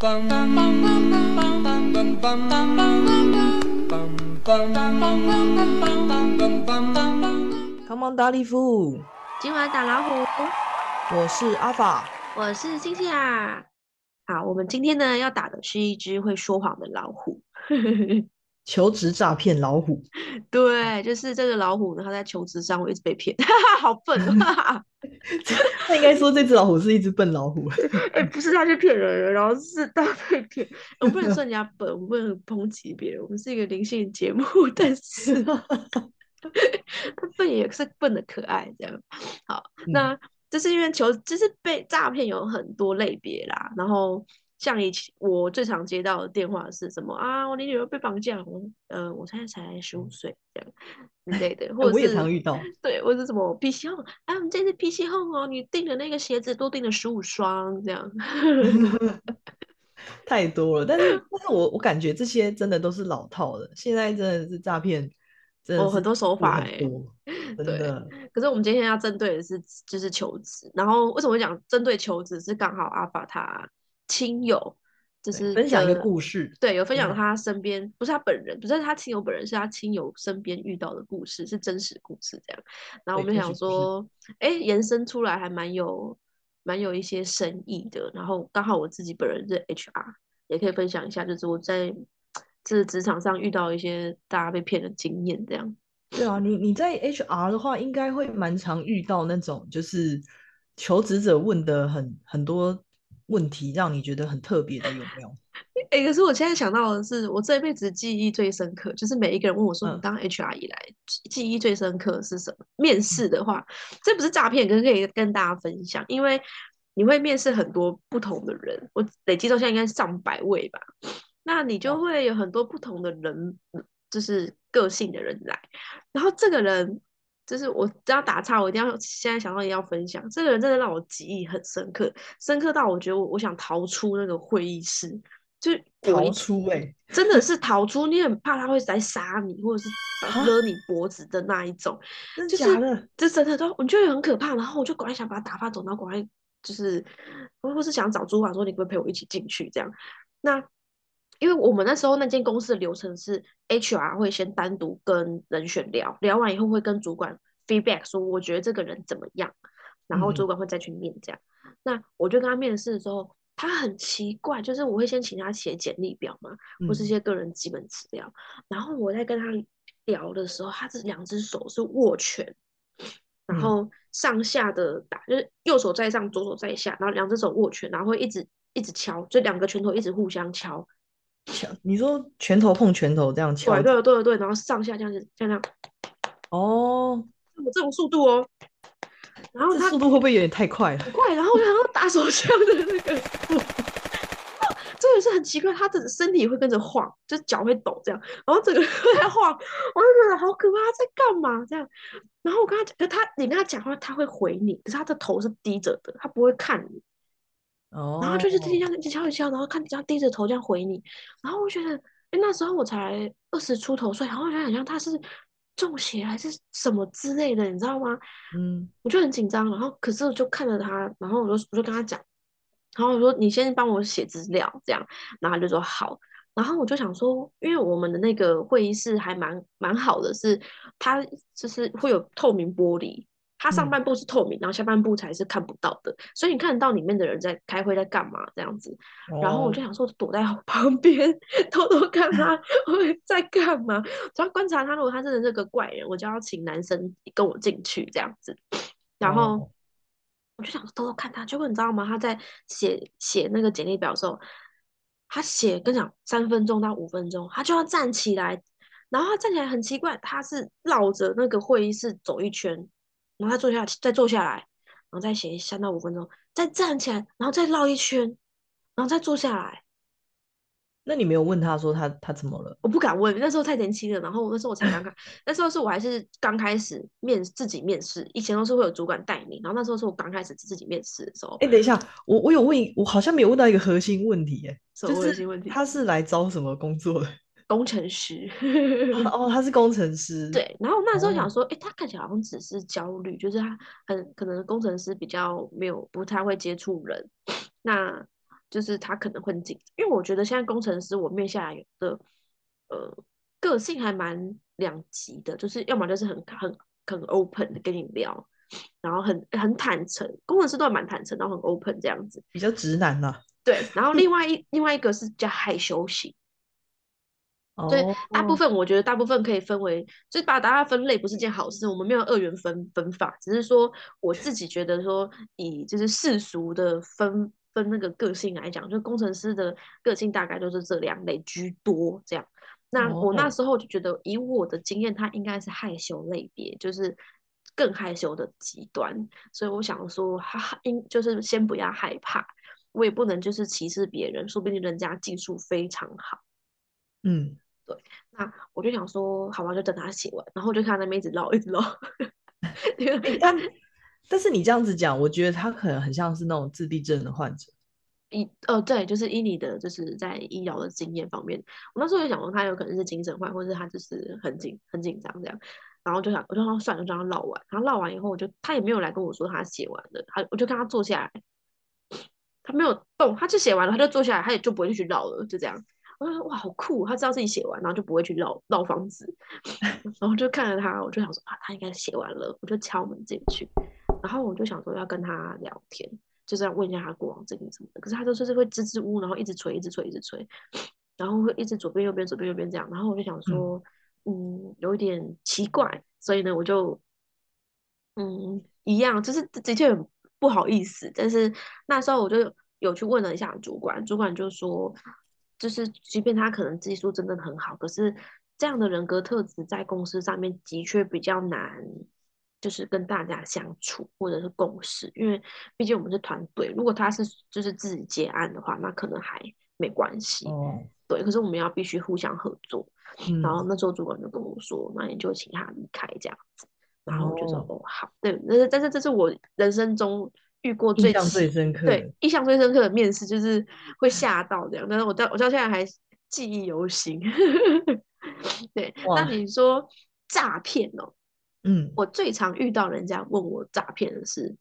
Come on，大力夫，今晚打老虎，我是阿法，我是星星啊。好，我们今天呢要打的是一只会说谎的老虎。求职诈骗老虎，对，就是这个老虎呢，它在求职上会一直被骗，好笨啊！他应该说这只老虎是一只笨老虎。哎，不是他去骗人，然后是他被骗。我不能说人家笨，我不能抨击别人，我们是一个灵性节目，但是他笨也是笨的可爱，这样。好，那这是因为求，就是被诈骗有很多类别啦，然后。像以前我最常接到的电话是什么啊？我的女儿被绑架，我呃，我现在才十五岁这样 之类的，或者我也常遇到，对，或者什么 PC Home，哎，我们这次 PC Home 哦，你订的那个鞋子多订了十五双这样，太多了。但是但是我我感觉这些真的都是老套的，现在真的是诈骗，真的很多手法哎，真的。可是我们今天要针对的是就是求职，然后为什么会讲针对求职？是刚好阿法他。亲友就是分享一个故事，对，有分享他身边不是他本人，不是他亲友本人，是他亲友身边遇到的故事，是真实故事这样。然后我们想说，哎，延伸出来还蛮有蛮有一些深意的。然后刚好我自己本人是 HR，也可以分享一下，就是我在这职场上遇到一些大家被骗的经验这样。对啊，你你在 HR 的话，应该会蛮常遇到那种就是求职者问的很很多。问题让你觉得很特别的有没有？哎，可是我现在想到的是，我这一辈子记忆最深刻，就是每一个人问我说：“你当 HR 以来，记忆最深刻是什么？”面试的话，这不是诈骗，可是可以跟大家分享，因为你会面试很多不同的人，我累计到现在应该是上百位吧，那你就会有很多不同的人，就是个性的人来，然后这个人。就是我只要打岔，我一定要现在想到一定要分享。这个人真的让我记忆很深刻，深刻到我觉得我我想逃出那个会议室，就逃出哎，真的是逃出。你很怕他会来杀你，或者是勒你脖子的那一种，真的假的？这真的都我觉得很可怕。然后我就赶快想把他打发走，然后赶快就是，或是想找主管说你可不可以陪我一起进去这样。那因为我们那时候那间公司的流程是 HR 会先单独跟人选聊聊完以后会跟主管 feedback 说我觉得这个人怎么样，然后主管会再去面这样。那我就跟他面试的时候，他很奇怪，就是我会先请他写简历表嘛，或是些个人基本资料，然后我在跟他聊的时候，他这两只手是握拳，然后上下的打，就是右手在上，左手在下，然后两只手握拳，然后会一直一直敲，就两个拳头一直互相敲。敲，你说拳头碰拳头这样敲？对对对对然后上下这样子，这样。哦，这种速度哦。然后他速度会不会有点太快了？快，然后然后打手枪的那个，真的是很奇怪，他的身体会跟着晃，就脚会抖这样，然后整个在晃，我就觉得好可怕，他在干嘛这样？然后我跟他，可他你跟他讲话，他会回你，可是他的头是低着的，他不会看你。哦，然后就是这样敲一敲，然后看这样低着头这样回你，然后我觉得，哎，那时候我才二十出头岁，然后我觉得好像他是中邪还是什么之类的，你知道吗？嗯，我就很紧张，然后可是我就看着他，然后我就我就跟他讲，然后我说你先帮我写资料这样，然后他就说好，然后我就想说，因为我们的那个会议室还蛮蛮好的，是它就是会有透明玻璃。它上半部是透明，然后下半部才是看不到的，所以你看得到里面的人在开会，在干嘛这样子。然后我就想说，躲在旁边 偷偷看他 会在干嘛，只要观察他。如果他真的是个怪人，我就要请男生跟我进去这样子。然后我就想偷偷看他，结果你知道吗？他在写写那个简历表的时候，他写跟讲三分钟到五分钟，他就要站起来，然后他站起来很奇怪，他是绕着那个会议室走一圈。然后他坐下，再坐下来，然后再写三到五分钟，再站起来，然后再绕一圈，然后再坐下来。那你没有问他说他他怎么了？我不敢问，那时候太年轻了。然后那时候我才刚刚，那时候是我还是刚开始面自己面试，以前都是会有主管带你。然后那时候是我刚开始自己面试的时候。哎，等一下，我我有问，我好像没有问到一个核心问题，哎，什么核心问题？他是来招什么工作的？工程师 哦，他是工程师。对，然后那时候想说，哎，他看起来好像只是焦虑，就是他很可能工程师比较没有不太会接触人。那就是他可能会紧，因为我觉得现在工程师我面下来的呃个性还蛮两极的，就是要么就是很很很 open 的跟你聊，然后很很坦诚，工程师都蛮坦诚，然后很 open 这样子，比较直男呐。对，然后另 外一另外一个是比较害羞型。对，大部分我觉得大部分可以分为，就是把大家分类不是件好事。我们没有二元分分法，只是说我自己觉得说，以就是世俗的分分那个个性来讲，就工程师的个性大概就是这两类居多。这样，那我那时候就觉得，以我的经验，他应该是害羞类别，就是更害羞的极端。所以我想说，哈，应就是先不要害怕，我也不能就是歧视别人，说不定人家技术非常好。嗯。对，那我就想说，好吧，就等他写完，然后就看他那边一直唠，一直唠。但但是你这样子讲，我觉得他可能很像是那种自闭症的患者。一呃，对，就是以你的就是在医疗的经验方面，我那时候就想说，他有可能是精神患，或者他就是很紧很紧张这样。然后就想，我就说算了，就让他唠完。然后唠完以后，我就他也没有来跟我说他写完了，他我就看他坐下来，他没有动，他就写完了，他就坐下来，他也就不会去唠了，就这样。我说哇，好酷！他知道自己写完，然后就不会去绕绕房子，然后就看着他，我就想说啊，他应该写完了，我就敲门进去，然后我就想说要跟他聊天，就是要问一下他过往经历什么的。可是他都是会支支吾吾，然后一直催，一直催，一直催，然后会一直左边右边左边右边这样，然后我就想说，嗯，有一点奇怪，所以呢，我就嗯一样，就是的确很不好意思，但是那时候我就有去问了一下主管，主管就说。就是，即便他可能技术真的很好，可是这样的人格特质在公司上面的确比较难，就是跟大家相处或者是共事，因为毕竟我们是团队。如果他是就是自己接案的话，那可能还没关系。哦，对，可是我们要必须互相合作。然后那时候主管就跟我说，那你就请他离开这样子。然后我就说，哦，好。对，但是但是这是我人生中。遇过最印象最深刻，对印象最深刻的面试就是会吓到这样，但是我到我到现在还记忆犹新。对，那你说诈骗哦，嗯，我最常遇到人家问我诈骗的是，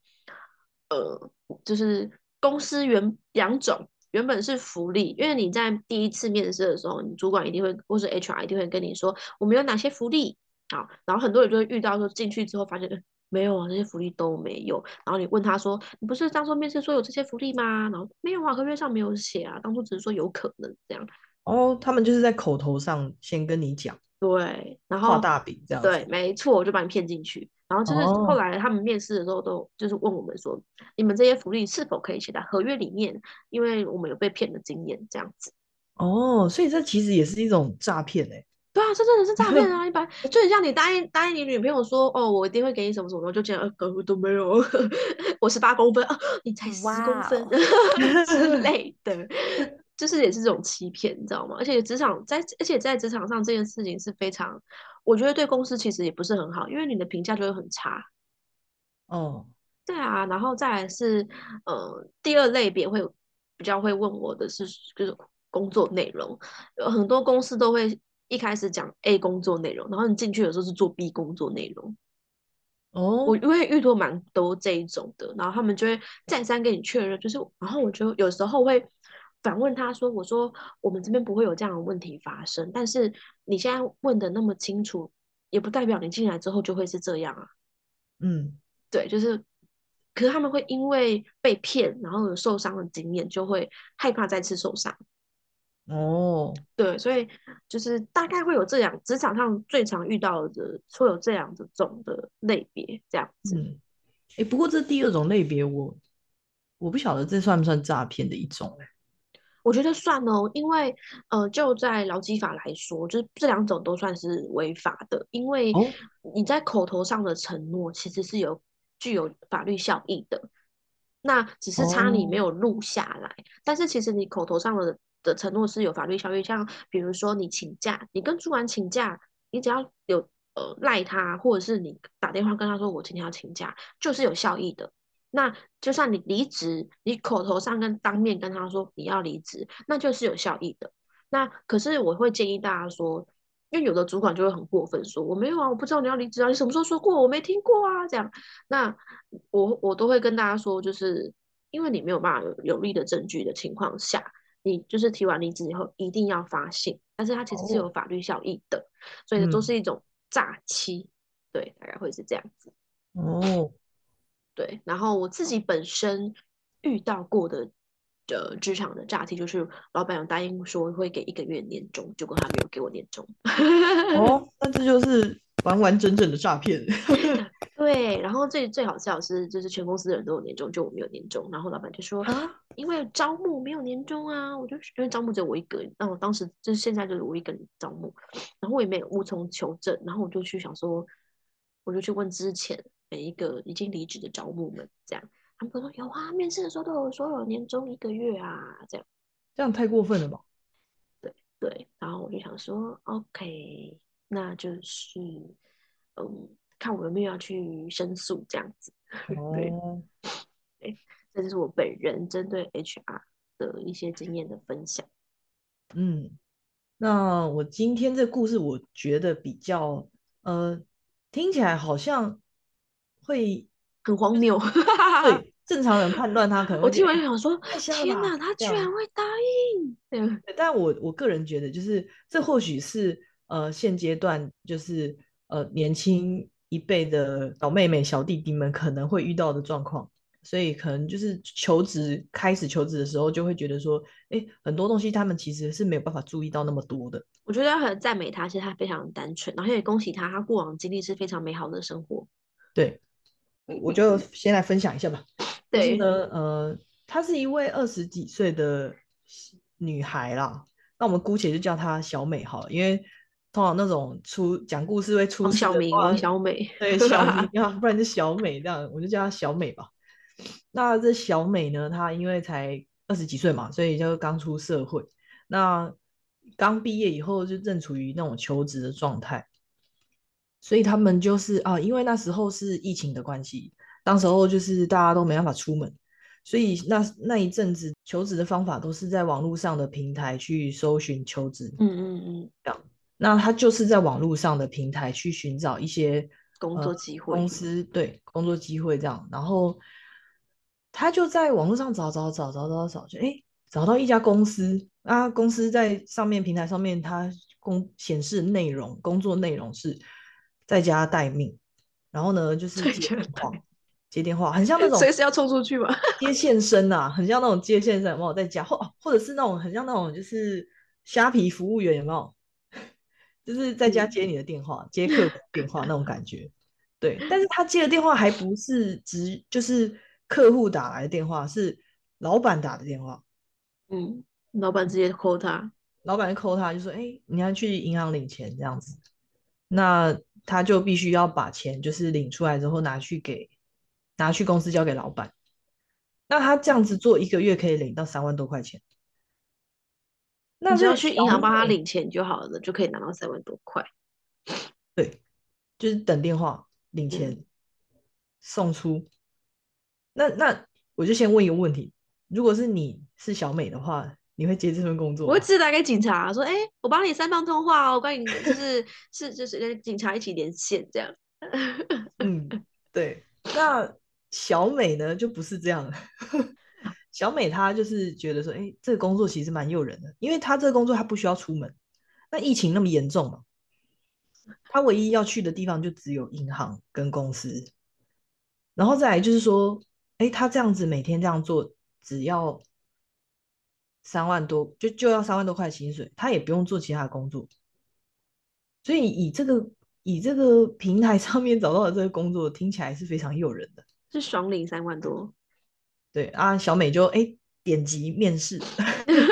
呃，就是公司原两种，原本是福利，因为你在第一次面试的时候，你主管一定会或是 HR 一定会跟你说我们有哪些福利啊，然后很多人就会遇到说进去之后发现。没有啊，这些福利都没有。然后你问他说：“你不是当初面试说有这些福利吗？”然后没有啊，合约上没有写啊。当初只是说有可能这样。哦，他们就是在口头上先跟你讲，对，然后画大饼这样。对，没错，我就把你骗进去。然后就是后来他们面试的时候都就是问我们说：“你们这些福利是否可以写在合约里面？”因为我们有被骗的经验，这样子。哦，所以这其实也是一种诈骗哎。对啊，这真的是诈骗 啊！一般就很像你答应答应你女朋友说，哦，我一定会给你什么什么，就觉得呃都没有，我十八公分啊，你才十公分 之类的，就是也是这种欺骗，你知道吗？而且职场在，而且在职场上这件事情是非常，我觉得对公司其实也不是很好，因为你的评价就会很差。哦，对啊，然后再来是呃第二类别会比较会问我的是就是工作内容，有很多公司都会。一开始讲 A 工作内容，然后你进去的时候是做 B 工作内容。哦，我因为遇到蛮多这一种的，然后他们就会再三跟你确认，就是，然后我就有时候会反问他说：“我说我们这边不会有这样的问题发生，但是你现在问的那么清楚，也不代表你进来之后就会是这样啊。”嗯，对，就是，可是他们会因为被骗，然后有受伤的经验，就会害怕再次受伤。哦，对，所以就是大概会有这样，职场上最常遇到的会有这样的种的类别，这样子。嗯，哎，不过这第二种类别，我我不晓得这算不算诈骗的一种哎。我觉得算哦，因为呃，就在劳基法来说，就是这两种都算是违法的，因为你在口头上的承诺其实是有具有法律效益的，那只是差你没有录下来，但是其实你口头上的。的承诺是有法律效力，像比如说你请假，你跟主管请假，你只要有呃赖他，或者是你打电话跟他说我今天要请假，就是有效益的。那就算你离职，你口头上跟当面跟他说你要离职，那就是有效益的。那可是我会建议大家说，因为有的主管就会很过分说我没有啊，我不知道你要离职啊，你什么时候说过？我没听过啊，这样。那我我都会跟大家说，就是因为你没有办法有有力的证据的情况下，你就是提完离职以后一定要发信，但是它其实是有法律效益的，所以都是一种诈欺，对，大概会是这样子。哦，对，然后我自己本身遇到过的。的职场的诈欺就是老板有答应说会给一个月年终，结果他没有给我年终。哦，那这就是完完整整的诈骗。对，然后最最好笑是，就是全公司的人都有年终，就我没有年终。然后老板就说啊，因为招募没有年终啊，我就因为招募只有我一个，那我当时就是现在就是我一个人招募，然后我也没有无从求证，然后我就去想说，我就去问之前每一个已经离职的招募们，这样。他们都说有啊，面试的时候都有说有年终一个月啊，这样，这样太过分了吧？对对，然后我就想说，OK，那就是嗯，看我有没有要去申诉这样子。对，对，这就是我本人针对 HR 的一些经验的分享。嗯，那我今天这故事，我觉得比较呃，听起来好像会。很荒谬，对 正常人判断他可能。我听完想说，天哪，他居然会答应。对，但我我个人觉得，就是这或许是呃现阶段就是呃年轻一辈的小妹妹、小弟弟们可能会遇到的状况，所以可能就是求职开始求职的时候，就会觉得说，哎，很多东西他们其实是没有办法注意到那么多的。我觉得很赞美他，其实他非常单纯，然后也恭喜他，他过往经历是非常美好的生活。对。我就先来分享一下吧。对呢，呃，她是一位二十几岁的女孩啦。那我们姑且就叫她小美好了，因为通常那种出讲故事会出小明、王小美，对小明 啊，不然就小美这样，我就叫她小美吧。那这小美呢，她因为才二十几岁嘛，所以就刚出社会。那刚毕业以后就正处于那种求职的状态。所以他们就是啊，因为那时候是疫情的关系，当时候就是大家都没办法出门，所以那那一阵子求职的方法都是在网络上的平台去搜寻求职。嗯嗯嗯，这样，那他就是在网络上的平台去寻找一些工作机会，公司对工作机会这样，然后他就在网络上找找找找找找，就哎找到一家公司啊，公司在上面平台上面，它公显示内容工作内容是。在家待命，然后呢，就是接电话，接电话，很像那种随时要冲出去嘛？接线生啊，很像那种接线生，有没有在家？或或者是那种很像那种就是虾皮服务员，有没有？就是在家接你的电话，接客电话那种感觉。对，但是他接的电话还不是直，就是客户打来的电话，是老板打的电话。嗯，老板直接 call 他，老板就 call 他，就说：“哎，你要去银行领钱这样子。”那他就必须要把钱就是领出来之后拿去给拿去公司交给老板。那他这样子做一个月可以领到三万多块钱。那只要去银行帮他领钱就好了，就可以拿到三万多块。对，就是等电话领钱送出。那那我就先问一个问题：如果是你是小美的话。你会接这份工作？我会直接打给警察，说：“哎，我帮你三方通话哦，关于就是是就是跟警察一起连线这样。”嗯，对。那小美呢，就不是这样。小美她就是觉得说：“哎，这个工作其实蛮诱人的，因为她这个工作她不需要出门。那疫情那么严重嘛，她唯一要去的地方就只有银行跟公司。然后再来就是说，哎，她这样子每天这样做，只要。”三万多就就要三万多块薪水，她也不用做其他的工作，所以以这个以这个平台上面找到的这个工作听起来是非常诱人的，是爽领三万多。对啊，小美就哎点击面试，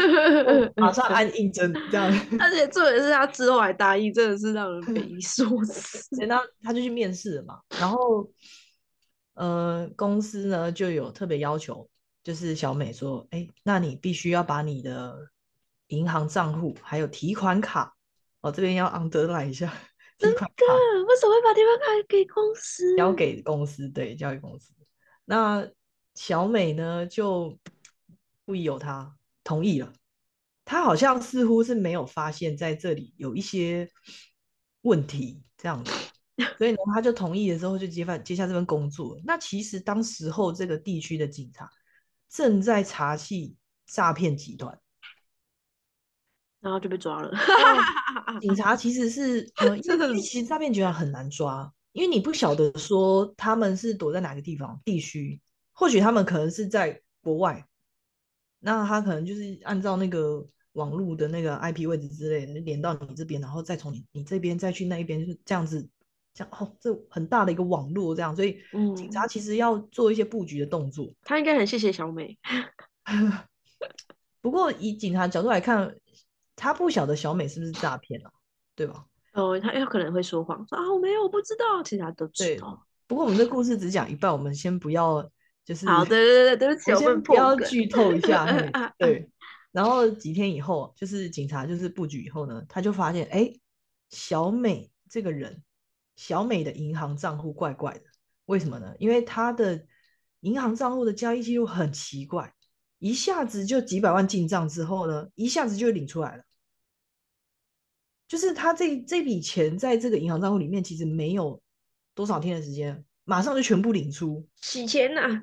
马上按应征这样，而且重点是他之后还答应，真的是让人匪夷所思。那他就去面试了嘛，然后呃公司呢就有特别要求。就是小美说：“哎，那你必须要把你的银行账户还有提款卡，哦，这边要 underline 一下。提款卡为什么会把提款卡给公司？交给公司，对，交给公司。那小美呢，就不疑有他，同意了。他好像似乎是没有发现在这里有一些问题，这样子，所以呢，他就同意了之后就接办接下这份工作。那其实当时候这个地区的警察。正在查系诈骗集团，然后就被抓了。警察其实是呃，因为其实诈骗集团很难抓，因为你不晓得说他们是躲在哪个地方地区，或许他们可能是在国外，那他可能就是按照那个网络的那个 IP 位置之类的连到你这边，然后再从你你这边再去那一边，就是这样子，这样哦，这很大的一个网络这样，所以警察其实要做一些布局的动作。他应该很谢谢小美。不过以警察角度来看。他不晓得小美是不是诈骗啊，对吧？哦，他有可能会说谎，说啊我没有，我不知道，其他都知道。不过我们这故事只讲一半，我们先不要，就是好，对对对，对不起，我先不要剧透一下。对，然后几天以后，就是警察就是布局以后呢，他就发现，哎，小美这个人，小美的银行账户怪怪的，为什么呢？因为她的银行账户的交易记录很奇怪，一下子就几百万进账之后呢，一下子就领出来了。就是他这这笔钱在这个银行账户里面，其实没有多少天的时间，马上就全部领出洗钱呐。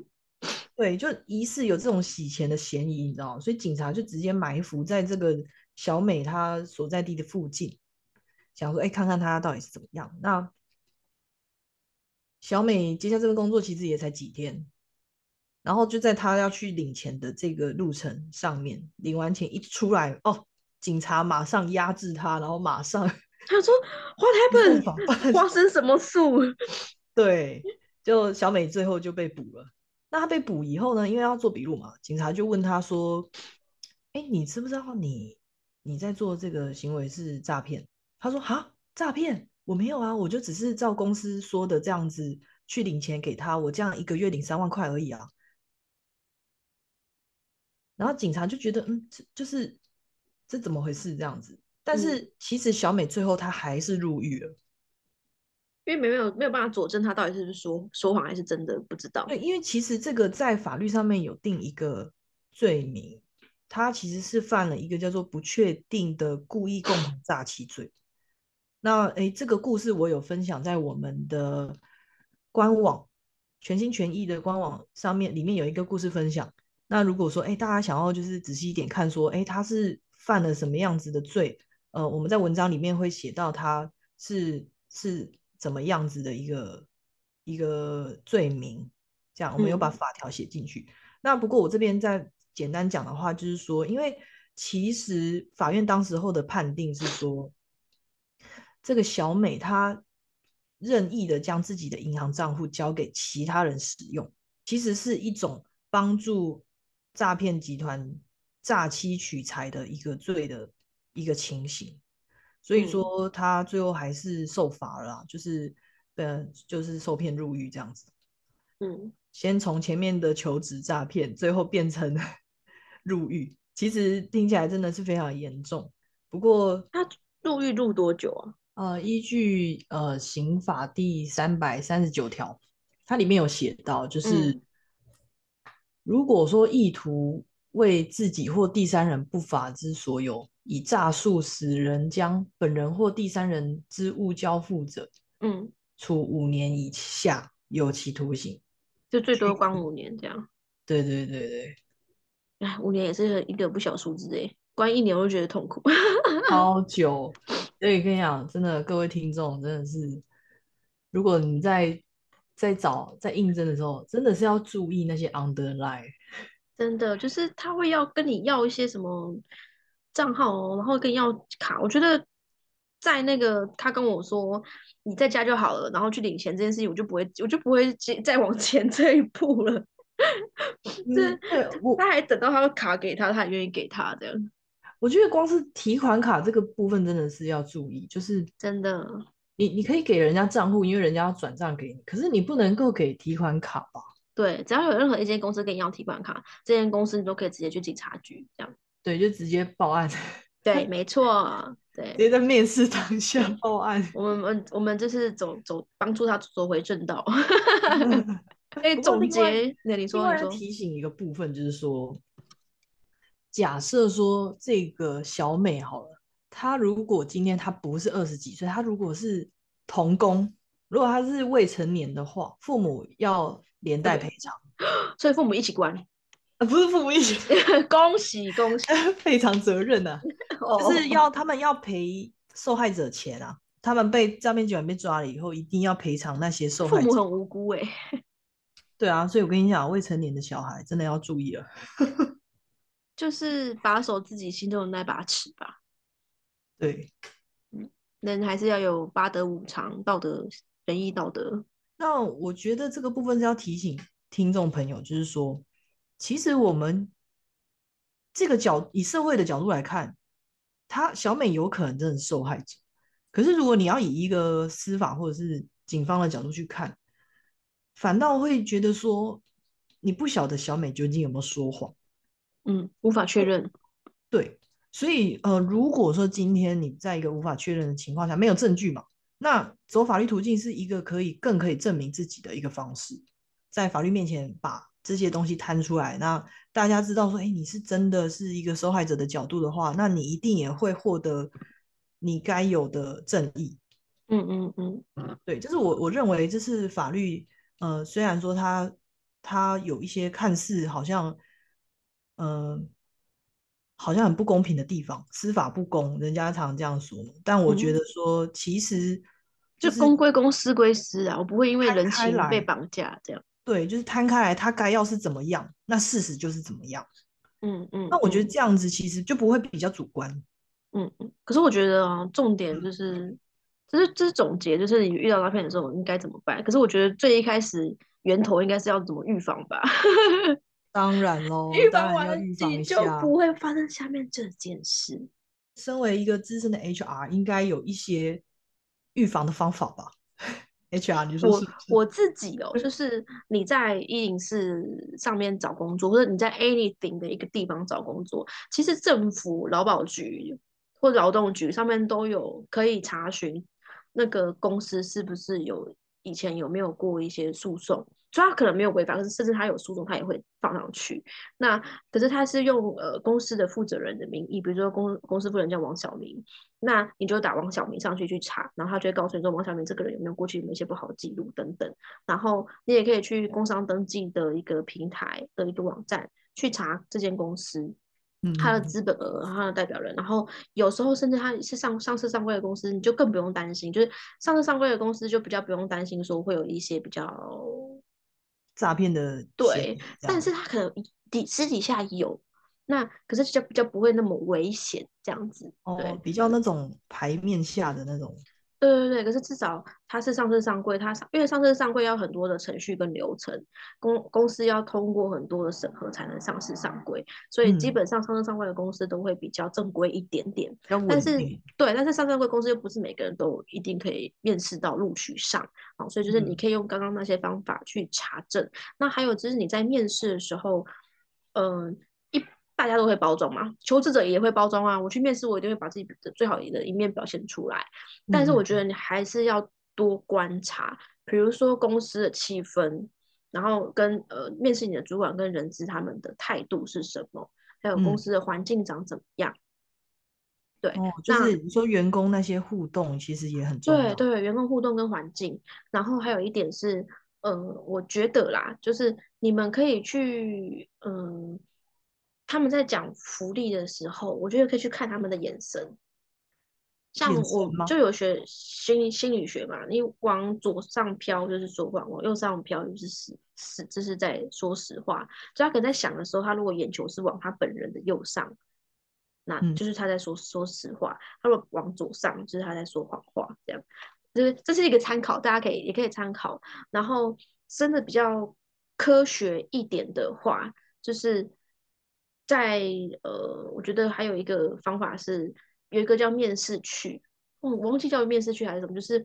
对，就疑似有这种洗钱的嫌疑，你知道所以警察就直接埋伏在这个小美她所在地的附近，想说，哎，看看她到底是怎么样。那小美接下这份工作其实也才几天，然后就在她要去领钱的这个路程上面，领完钱一出来，哦。警察马上压制她，然后马上他说：“What happened？发生什么事？” 对，就小美最后就被捕了。那他被捕以后呢？因为要做笔录嘛，警察就问他说：“哎，你知不知道你你在做这个行为是诈骗？”他说：“哈，诈骗？我没有啊，我就只是照公司说的这样子去领钱给他，我这样一个月领三万块而已啊。”然后警察就觉得，嗯，这就是。这怎么回事？这样子，但是其实小美最后她还是入狱了，因为没有没有办法佐证他到底是不是说说谎还是真的不知道。对，因为其实这个在法律上面有定一个罪名，他其实是犯了一个叫做不确定的故意共同诈欺罪。那哎，这个故事我有分享在我们的官网全心全意的官网上面，里面有一个故事分享。那如果说哎，大家想要就是仔细一点看，说哎，他是。犯了什么样子的罪？呃，我们在文章里面会写到他是是怎么样子的一个一个罪名，这样我们有把法条写进去。那不过我这边再简单讲的话，就是说，因为其实法院当时候的判定是说，这个小美她任意的将自己的银行账户交给其他人使用，其实是一种帮助诈骗集团。诈欺取财的一个罪的一个情形，所以说他最后还是受罚了，就是呃，就是受骗入狱这样子。嗯，先从前面的求职诈骗，最后变成 入狱，其实听起来真的是非常严重。不过他入狱入多久啊？呃，依据呃刑法第三百三十九条，它里面有写到，就是如果说意图。为自己或第三人不法之所有，以诈术使人将本人或第三人之物交付者，嗯，处五年以下有期徒刑，就最多关五年这样。对对对对，哎，五年也是一个不小数字哎，关一年我就觉得痛苦，好 久。所以跟你讲，真的，各位听众真的是，如果你在在找在应征的时候，真的是要注意那些 underline。真的就是他会要跟你要一些什么账号哦，然后跟你要卡。我觉得在那个他跟我说你在家就好了，然后去领钱这件事情，我就不会，我就不会接再往前 这一步了。这他还等到他的卡给他，他还愿意给他这样。我觉得光是提款卡这个部分真的是要注意，就是真的，你你可以给人家账户，因为人家要转账给你，可是你不能够给提款卡吧？对，只要有任何一间公司跟你要提款卡，这间公司你都可以直接去警察局，这样。对，就直接报案。对，没错，对，直接在面试当下报案。我们我们就是走走，帮助他走回正道。可以总结，那你说，你说。提醒一个部分，就是说，假设说这个小美好了，她如果今天她不是二十几岁，她如果是童工，如果她是未成年的话，父母要。连带赔偿，所以父母一起关。啊，不是父母一起，恭喜恭喜，赔偿责任啊，哦就是要他们要赔受害者钱啊。他们被诈骗集团被抓了以后，一定要赔偿那些受害者。父母很无辜哎、对啊，所以我跟你讲，未成年的小孩真的要注意了。就是把守自己心中的那把尺吧。对，人还是要有八德五常，道德仁义道德。那我觉得这个部分是要提醒听众朋友，就是说，其实我们这个角以社会的角度来看，他小美有可能真的是受害者。可是如果你要以一个司法或者是警方的角度去看，反倒会觉得说，你不晓得小美究竟有没有说谎。嗯，无法确认。对，所以呃，如果说今天你在一个无法确认的情况下，没有证据嘛，那走法律途径是一个可以更可以证明自己的一个方式，在法律面前把这些东西摊出来，那大家知道说，哎，你是真的是一个受害者的角度的话，那你一定也会获得你该有的正义。嗯嗯嗯，对，就是我我认为这是法律，呃，虽然说它它有一些看似好像，呃，好像很不公平的地方，司法不公，人家常这样说嘛。但我觉嗯得说，其实就是公归公，私归私啊，我不会因为人情被绑架这样。对，就是摊开来，他该要是怎么样，那事实就是怎么样。嗯嗯，那我觉得嗯这样子其实就不会比较主观。嗯嗯，可是我觉得啊，重点嗯就是，这是这是总结，就是你遇到诈骗的时候应该怎么办。可是我觉得最一开始源头应该是要怎么预防吧，当然喽预，防完了要预防一你就。不会发生下面这件事。身为一个资深的 HR，应该有一些预防的方法吧？HR，你说我？我自己哦，就是你在一零四上面找工作，或者你在 anything 的一个地方找工作，其实政府劳保局或劳动局上面都有可以查询那个公司是不是有以前有没有过一些诉讼。所以他可能没有违法，可是甚至他有诉讼，他也会放上去。那可是他是用呃公司的负责人的名义，比如说公公司负责人叫王小明，那你就打王小明上去去查，然后他就会告诉你说王小明这个人有没有过去有没有一些不好的记录等等。然后你也可以去工商登记的一个平台的一个网站去查这间公司。嗯，它的嗯资本额、他的代表人，然后有时候甚至他是上上市上柜的公司，你就更不用担心，就是上市上柜的公司就比较不用担心说会有一些比较诈骗的对但是他可能底私底下有，那可是就比较不会那么危险这样子，对哦，比较那种牌面下的那种，对对对，可是至少它是上市上柜，它上因为上市上柜要很多的程序跟流程，公公司要通过很多的审核才能上市上柜，所以基嗯本上上市上柜的公司都会比较正规一点点。但是定。对，但是上市柜公司又不是每个人都一定可以面试到录取上，好，所以就是你嗯可以用刚刚那些方法去查证。那还有就是你在面试的时候，嗯、一大家都会包装嘛，求职者也会包装啊。我去面试，我一定会把自己的最好的一面表现出来。但是嗯我觉得你还是要多观察，比如说公司的气氛，然后跟呃面试你的主管跟人资他们的态度是什么，还有公嗯司的环境长怎么样。对，哦，就是你说员工那些互动，其实也很重要。对对，员工互动跟环境，然后还有一点是，呃，我觉得啦，就是你们可以去，嗯，他们在讲福利的时候，我觉得可以去看他们的眼神。像我就有学心心理学嘛，你往左上飘就是说谎，往右上飘就是实实，这是在说实话。所以他可能在想的时候，他如果眼球是往他本人的右上，那嗯就是他在说说实话；他如果往左上，就是他在说谎话。这样，就是这是一个参考，大家可以也可以参考。然后真的比较科学一点的话，就是在呃，我觉得还有一个方法是有一个叫面试区，嗯，我忘记叫面试区还是什么，就是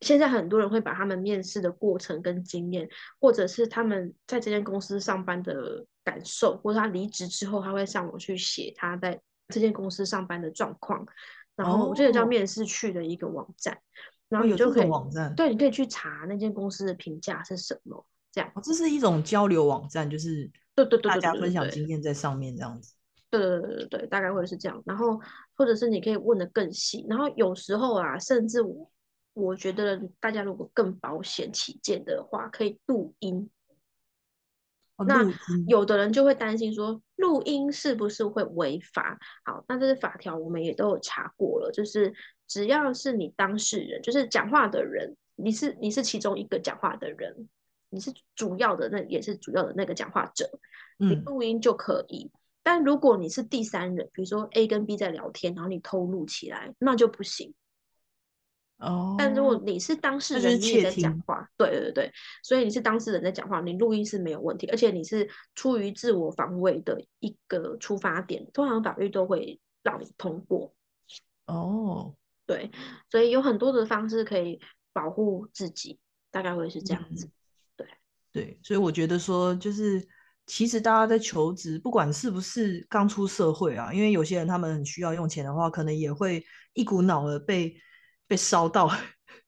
现在很多人会把他们面试的过程跟经验，或者是他们在这间公司上班的感受，或者他离职之后，他会上网去写他在这间公司上班的状况。然后这个叫哦面试去的一个网站，然后哦有就可以种网站对，你可以去查那间公司的评价是什么，这样。哦，这是一种交流网站，就是对对对大家分享经验在上面这样子。对对对对对，大概会是这样。然后或者是你可以问的更细，然后有时候啊，甚至我我觉得大家如果更保险起见的话，可以录音。哦那有的人就会担心说，录音是不是会违法？好，那这是法条，我们也都有查过了，就是只要是你当事人，就是讲话的人，你是你是其中一个讲话的人，你是主要的那也是主要的那个讲话者，你嗯录音就可以。但如果你是第三人，比如说 A 跟 B 在聊天，然后你偷录起来，那就不行。哦，但如果你是当事人，你也在讲话，对对对，所以你是当事人在讲话，你录音是没有问题，而且你是出于自我防卫的一个出发点，通常法律都会让你通过。哦，对，所以有很多的方式可以保护自己，大概会是这样子。对，所以我觉得说，就是其实大家在求职，不管是不是刚出社会啊，因为有些人他们很需要用钱的话，可能也会一股脑的被被烧到，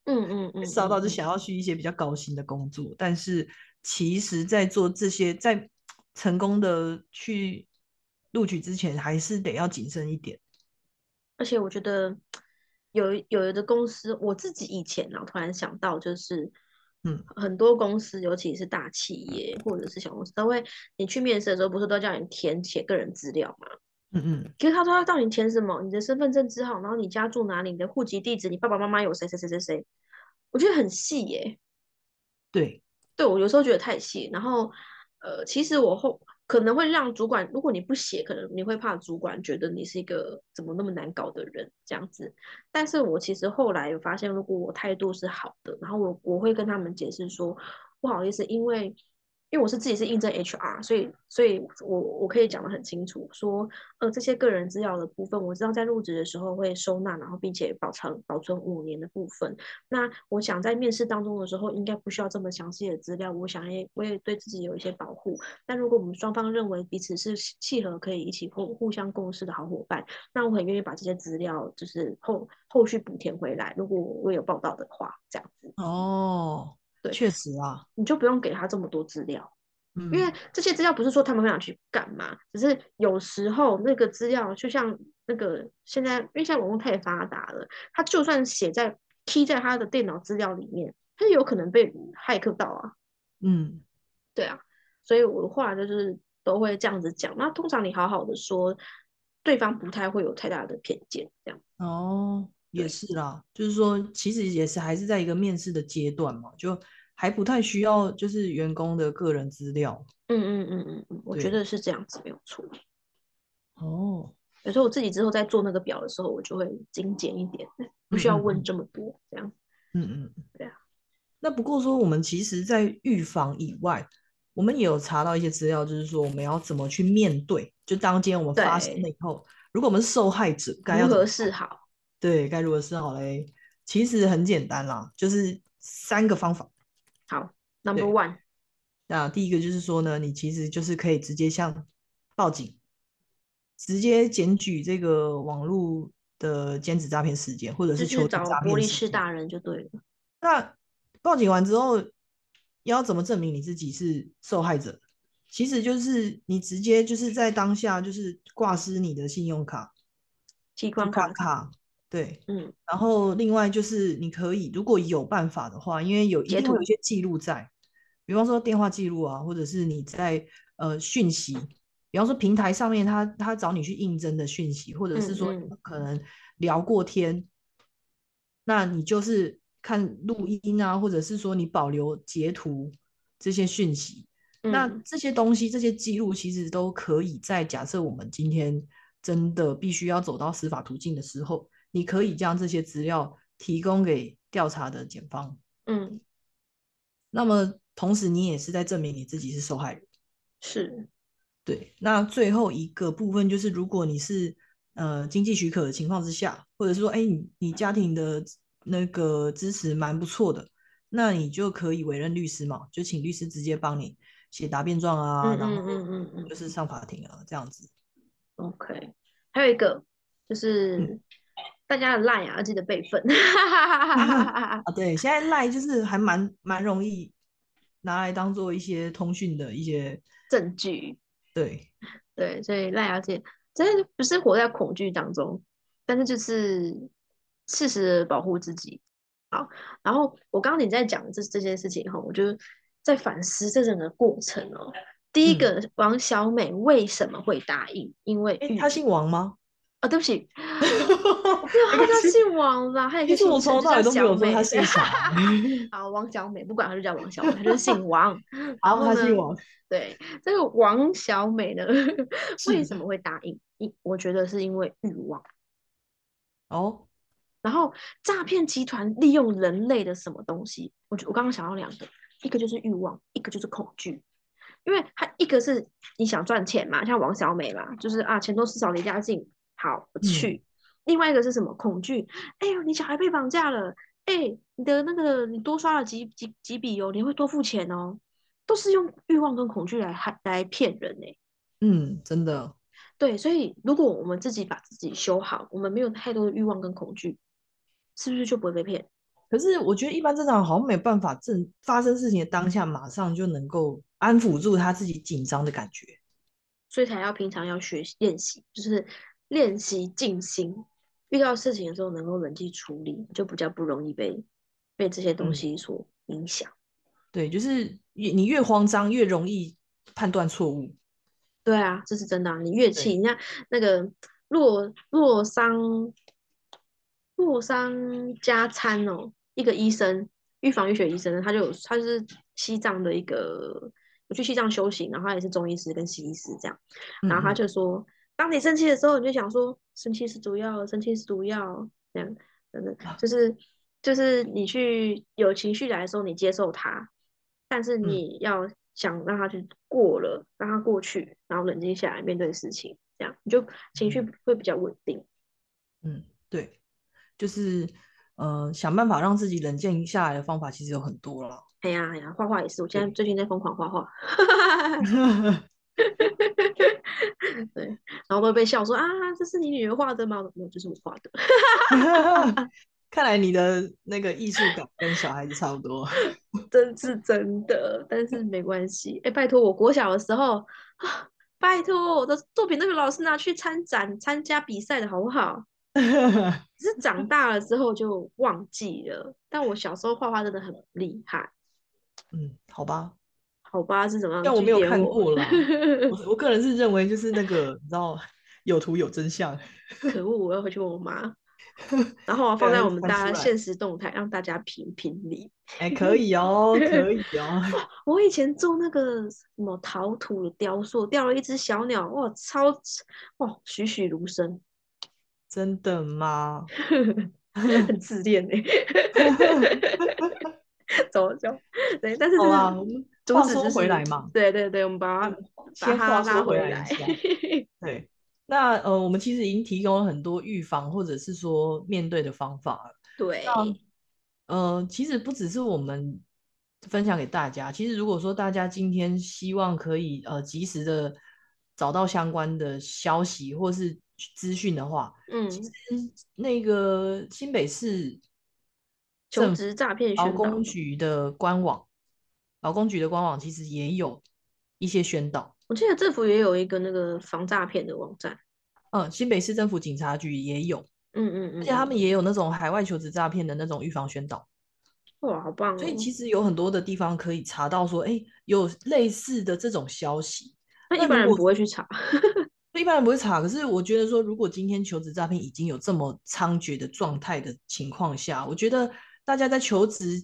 嗯嗯嗯，烧到就嗯想要去一些比较高薪的工作。但是其实，在做这些，在成功的去录取之前，还是得要谨慎一点。而且我觉得有有的公司，我自己以前啊，突然想到就是。嗯，很多公司，尤其是大企业或者是小公司，都会你去面试的时候，不是都叫你填写个人资料吗？嗯嗯，其实他说他到你填什么，你的身份证字号，然后你家住哪里，你的户籍地址，你爸爸妈妈有谁谁谁谁谁，我觉得很细耶。对，对我有时候觉得太细，然后呃，其实我后可能会让主管，如果你不写，可能你会怕主管觉得你是一个怎么那么难搞的人这样子。但是我其实后来有发现，如果我态度是好的，然后我我会跟他们解释说，不好意思，因为因为我是自己是应征 HR，所以所以我我可以讲得很清楚，说呃这些个人资料的部分，我知道在入职的时候会收纳，然后并且保存保存五年的部分。那我想在面试当中的时候，应该不需要这么详细的资料，我想也我也对自己有一些保护。但如果我们双方认为彼此是契合，可以一起互互相共事的好伙伴，那我很愿意把这些资料就是后后续补填回来。如果我有报道的话，这样子哦，对确实啊，你就不用给他这么多资料。嗯，因为这些资料不是说他们会想去干嘛，只是有时候那个资料就像那个现在，因为现在网络太发达了，他就算写在 key 在他的电脑资料里面，他有可能被骇客到啊。嗯，对啊，所以我后来就是都会这样子讲。那通常你好好的说，对方不太会有太大的偏见，这样。哦，也是啦，就是说，其实也是还是在一个面试的阶段嘛，就还不太需要就是员工的个人资料。嗯嗯嗯嗯嗯，我觉得是这样子没有错。哦，有时候我自己之后在做那个表的时候，我就会精简一点，不需要问这么多，这样。嗯嗯，嗯对啊。那不过说，我们其实，在预防以外，我们也有查到一些资料，就是说我们要怎么去面对，就当今天我们发生了以后，如果我们是受害者，该如何是好？对，该如何是好嘞？其实很简单啦，就是三个方法。好，Number one，那第一个就是说呢，你其实就是可以直接向报警，直接检举这个网络的兼职诈骗事件，或者是是求职找诈玻璃骗事件。市大人就对了。那报警完之后，要怎么证明你自己是受害者？其实就是你直接就是在当下就是挂失你的信用卡、提提款卡，款卡，对。嗯，然后另外就是你可以，如果有办法的话，因为有一定会有一些记录在，比方说电话记录啊，或者是你在呃讯息，比方说平台上面他他找你去应征的讯息，或者是说可能聊过天，那你就是看录音啊，或者是说你保留截图这些讯息，那嗯这些东西这些记录其实都可以在假设我们今天真的必须要走到司法途径的时候。你可以将这些资料提供给调查的检方，嗯，那么同时你也是在证明你自己是受害人。是，对，那最后一个部分就是，如果你是呃经济许可的情况之下，或者是说，哎，你你家庭的那个支持蛮不错的，那你就可以委任律师嘛，就请律师直接帮你写答辩状啊，然后嗯嗯嗯嗯嗯就是上法庭啊，这样子。，OK。还有一个就是嗯大家的 line 啊，要记得备份。啊，对，现在赖就是还蛮蛮容易拿来当做一些通讯的一些证据，对，对，所以赖小姐真的不是活在恐惧当中，但是就是适时的保护自己。好，然后我刚刚你在讲这这件事情以后，我就在反思这整个过程哦。第一个王小美为什么会答应？因为哎，她姓王吗？啊，对不起，没有，她姓王啦，他也可以姓我从头到尾都没有说他姓啥。好，王小美，不管他就叫王小美，他就姓王。然后她姓王。对，这个王小美呢，为什么会答应？因我觉得是因为欲望。哦。然后诈骗集团利用人类的什么东西？我我刚刚想到两个，一个就是欲望，一个就是恐惧。因为他一个是你想赚钱嘛，像王小美嘛，就是啊，钱多事少离家近，好我去。另外一个是什么？恐惧。哎呦，你小孩被绑架了，哎，你的那个你多刷了几几几笔哦，你会多付钱哦。都是用欲望跟恐惧来害来骗人呢。嗯，真的。对，所以如果我们自己把自己修好，我们没有太多的欲望跟恐惧，是不是就不会被骗？可是我觉得一般正常人好像没办法正发生事情的当下马上就能够安抚住他自己紧张的感觉，所以才要平常要学练习，就是练习静心，遇到事情的时候能够冷静处理，就比较不容易被被这些东西所影响。对，就是越你越慌张，越容易判断错误。对啊，这是真的。你越气，你看那个洛洛桑洛桑加餐哦，一个医生，预防医学医生，他就他是西藏的一个，我去西藏修行，然后他也是中医师跟西医师这样，然后他就说，当你生气的时候，你就想说，生气是毒药，生气是毒药，这样，真的就是就是你去有情绪来的时候，你接受它。但是你要想让它去过了，让它过去，然后冷静下来面对事情，这样你就情绪会比较稳定。嗯，对，就是呃想办法让自己冷静下来的方法其实有很多了。哎呀哎呀，画画也是，我现在最近在疯狂画画。对，然后都被笑说啊，这是你女儿画的吗？没有，就是我画的。看来你的那个艺术感跟小孩子差不多，真是真的。但是没关系，哎，拜托，我国小的时候啊，拜托我的作品都被老师拿去参展、参加比赛的好不好？只是长大了之后就忘记了。但我小时候画画真的很厉害。嗯，好吧，好吧，是怎么样？但我没有看过啦。我我个人是认为，就是那个你知道，有图有真相。可恶，我要回去问我妈。然后放在我们大家现实动态，让大家评评理。哎，可以哦，可以哦。我以前做那个什么陶土的雕塑，掉了一只小鸟，哇，超哇，栩栩如生。真的吗？很自恋呢。走走，对，但是话说回来嘛，对对对，我们把它先话说回来一下，对。那呃，我们其实已经提供了很多预防或者是说面对的方法了。对。呃，其实不只是我们分享给大家，其实如果说大家今天希望可以呃及时的找到相关的消息或是资讯的话，嗯，其实那个新北市求职诈骗劳工局的官网，劳工局的官网其实也有一些宣导。我记得政府也有一个那个防诈骗的网站，嗯，新北市政府警察局也有，嗯嗯嗯，而且他们也有那种海外求职诈骗的那种预防宣导，哇，好棒！所以其实有很多的地方可以查到说，哎，有类似的这种消息。那一般人不会去查，一般人不会查。可是我觉得说，如果今天求职诈骗已经有这么猖獗的状态的情况下，我觉得大家在求职，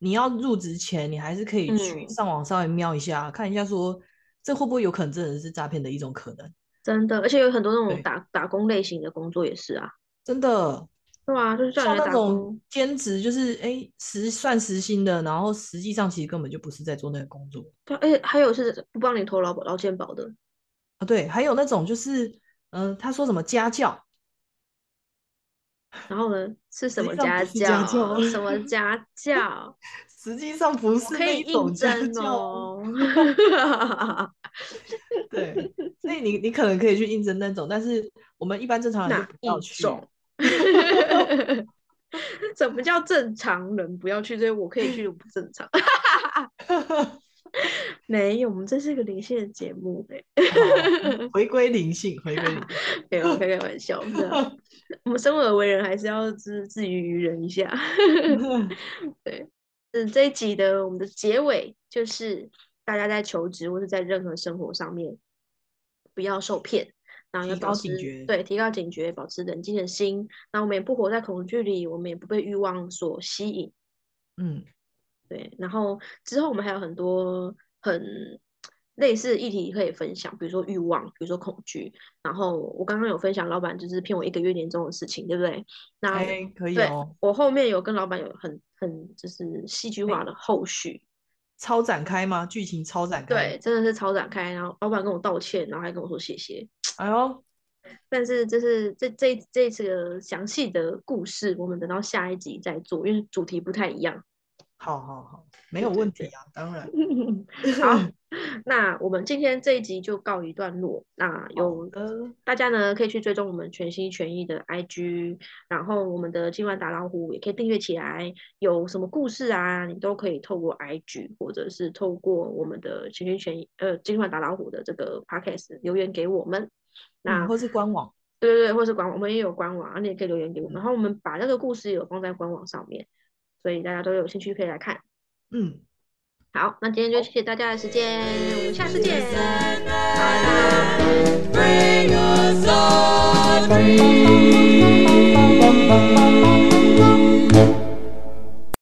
你要入职前，你还是可以去上网稍微瞄一下，看一下说。这会不会有可能真的是诈骗的一种可能？真的，而且有很多那种打打工类型的工作也是啊，真的，对啊，就是像那种兼职，就是哎实算实薪的，然后实际上其实根本就不是在做那个工作。对，而且还有是不帮你投劳劳健保的啊，对，还有那种就是嗯，他说什么家教，然后呢是什么家教？什么 家教？实际上不是那种家教，对，所以你你可能可以去应征那种，但是我们一般正常人就不要去。什么叫正常人不要去？所以我可以去，不正常。没有，我们这是一个灵性的节目哎，回归灵性，回归灵性，没有开开玩笑，我们生而为人还是要自自娱于人一下，对。嗯，这一集的我们的结尾就是，大家在求职或者在任何生活上面不要受骗，然后要保持警觉对提高警觉，保持冷静的心。那我们也不活在恐惧里，我们也不被欲望所吸引。嗯，对，然后之后我们还有很多很类似议题可以分享，比如说欲望，比如说恐惧。然后我刚刚有分享，老板就是骗我一个月年终的事情，对不对？那哎，可以对哦，我后面有跟老板有很很就是戏剧化的后续，超展开吗？剧情超展开。对，，真的是超展开。然后老板跟我道歉，然后还跟我说谢谢。哎呦，但是这是这这这次的详细的故事，我们等到下一集再做，因为主题不太一样。好好好，没有问题啊，当然。好，那我们今天这一集就告一段落。那有的，大家呢可以去追踪我们全心全意的 IG，然后我们的今晚打老虎也可以订阅起来。有什么故事啊，你都可以透过 IG 或者是透过我们的全心全意呃今晚打老虎的这个 Podcast 留言给我们。那嗯，或是官网。对对对，或是官网，我们也有官网，你也可以留言给我们。嗯然后我们把这个故事有放在官网上面，所以大家都有兴趣可以来看。嗯，好，那今天就谢谢大家的时间，我们下次见，拜拜。